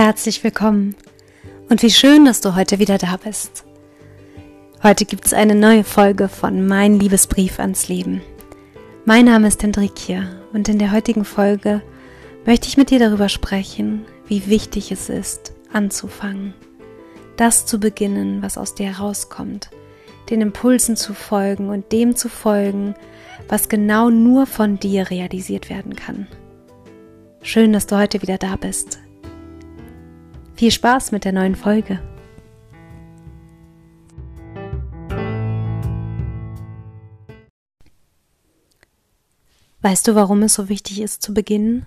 Herzlich willkommen und wie schön, dass du heute wieder da bist. Heute gibt es eine neue Folge von Mein Liebesbrief ans Leben. Mein Name ist Hendrikia und in der heutigen Folge möchte ich mit dir darüber sprechen, wie wichtig es ist, anzufangen. Das zu beginnen, was aus dir herauskommt, den Impulsen zu folgen und dem zu folgen, was genau nur von dir realisiert werden kann. Schön, dass du heute wieder da bist. Viel Spaß mit der neuen Folge. Weißt du, warum es so wichtig ist zu beginnen?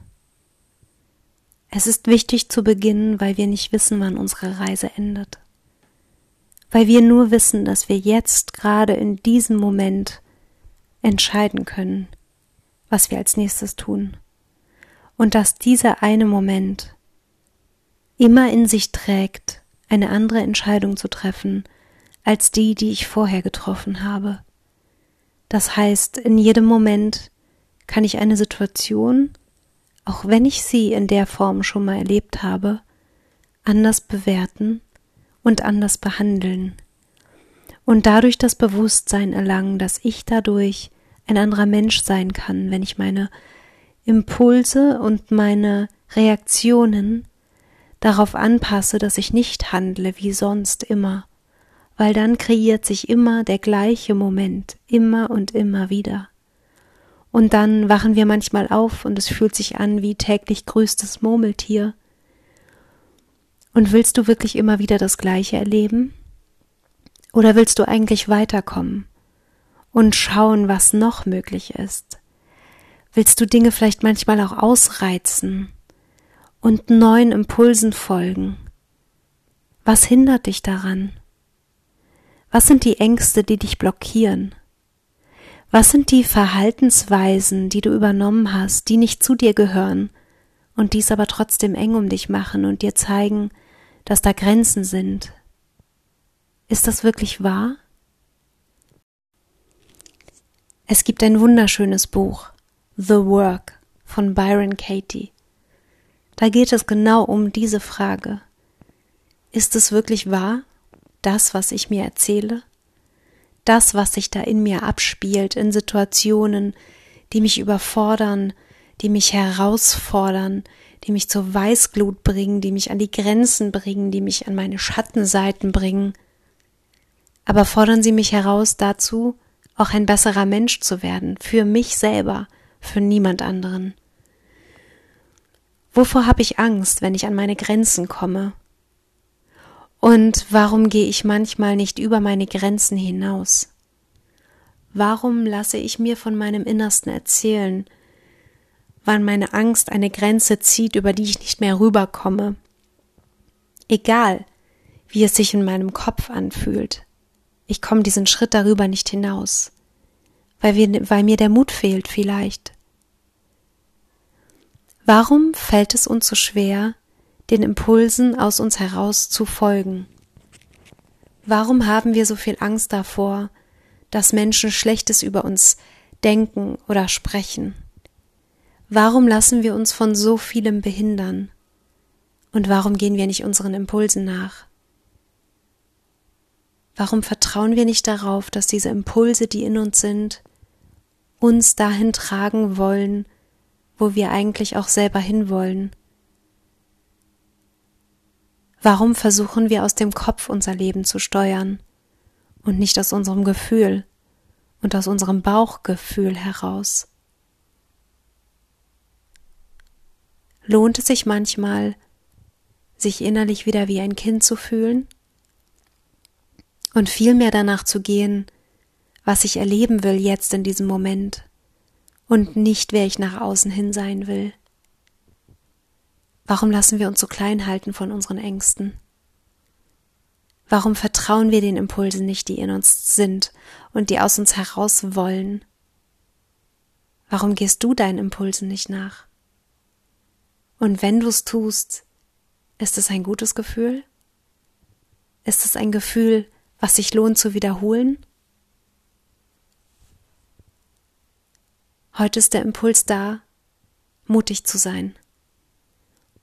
Es ist wichtig zu beginnen, weil wir nicht wissen, wann unsere Reise endet. Weil wir nur wissen, dass wir jetzt gerade in diesem Moment entscheiden können, was wir als nächstes tun. Und dass dieser eine Moment immer in sich trägt, eine andere Entscheidung zu treffen als die, die ich vorher getroffen habe. Das heißt, in jedem Moment kann ich eine Situation, auch wenn ich sie in der Form schon mal erlebt habe, anders bewerten und anders behandeln und dadurch das Bewusstsein erlangen, dass ich dadurch ein anderer Mensch sein kann, wenn ich meine Impulse und meine Reaktionen darauf anpasse, dass ich nicht handle wie sonst immer, weil dann kreiert sich immer der gleiche Moment, immer und immer wieder. Und dann wachen wir manchmal auf und es fühlt sich an wie täglich grüßtes Murmeltier. Und willst du wirklich immer wieder das Gleiche erleben? Oder willst du eigentlich weiterkommen und schauen, was noch möglich ist? Willst du Dinge vielleicht manchmal auch ausreizen und neuen Impulsen folgen. Was hindert dich daran? Was sind die Ängste, die dich blockieren? Was sind die Verhaltensweisen, die du übernommen hast, die nicht zu dir gehören und dies aber trotzdem eng um dich machen und dir zeigen, dass da Grenzen sind? Ist das wirklich wahr? Es gibt ein wunderschönes Buch, The Work von Byron Katie. Da geht es genau um diese Frage. Ist es wirklich wahr, das, was ich mir erzähle? Das, was sich da in mir abspielt, in Situationen, die mich überfordern, die mich herausfordern, die mich zur Weißglut bringen, die mich an die Grenzen bringen, die mich an meine Schattenseiten bringen. Aber fordern sie mich heraus dazu, auch ein besserer Mensch zu werden, für mich selber, für niemand anderen. Wovor habe ich Angst, wenn ich an meine Grenzen komme? Und warum gehe ich manchmal nicht über meine Grenzen hinaus? Warum lasse ich mir von meinem Innersten erzählen, wann meine Angst eine Grenze zieht, über die ich nicht mehr rüberkomme? Egal, wie es sich in meinem Kopf anfühlt, ich komme diesen Schritt darüber nicht hinaus, weil, wir, weil mir der Mut fehlt vielleicht. Warum fällt es uns so schwer, den Impulsen aus uns heraus zu folgen? Warum haben wir so viel Angst davor, dass Menschen Schlechtes über uns denken oder sprechen? Warum lassen wir uns von so vielem behindern? Und warum gehen wir nicht unseren Impulsen nach? Warum vertrauen wir nicht darauf, dass diese Impulse, die in uns sind, uns dahin tragen wollen, wo wir eigentlich auch selber hinwollen? Warum versuchen wir aus dem Kopf unser Leben zu steuern und nicht aus unserem Gefühl und aus unserem Bauchgefühl heraus? Lohnt es sich manchmal, sich innerlich wieder wie ein Kind zu fühlen und viel mehr danach zu gehen, was ich erleben will jetzt in diesem Moment und nicht wer ich nach außen hin sein will. Warum lassen wir uns so klein halten von unseren Ängsten? Warum vertrauen wir den Impulsen nicht, die in uns sind und die aus uns heraus wollen? Warum gehst du deinen Impulsen nicht nach? Und wenn du es tust, ist es ein gutes Gefühl? Ist es ein Gefühl, was sich lohnt zu wiederholen? Heute ist der Impuls da, mutig zu sein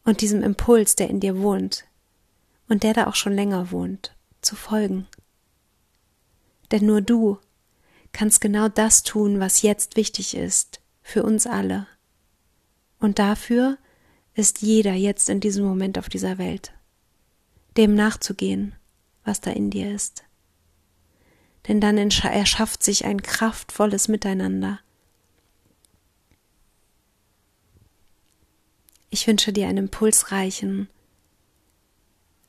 und diesem Impuls, der in dir wohnt und der da auch schon länger wohnt, zu folgen. Denn nur du kannst genau das tun, was jetzt wichtig ist, für uns alle. Und dafür ist jeder jetzt in diesem Moment auf dieser Welt, dem nachzugehen, was da in dir ist. Denn dann erschafft sich ein kraftvolles Miteinander. Ich wünsche dir einen impulsreichen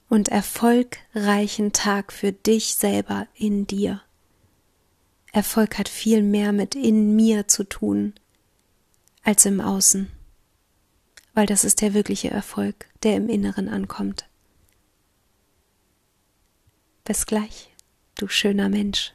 und erfolgreichen Tag für dich selber in dir. Erfolg hat viel mehr mit in mir zu tun als im Außen, weil das ist der wirkliche Erfolg, der im Inneren ankommt. Bis gleich, du schöner Mensch.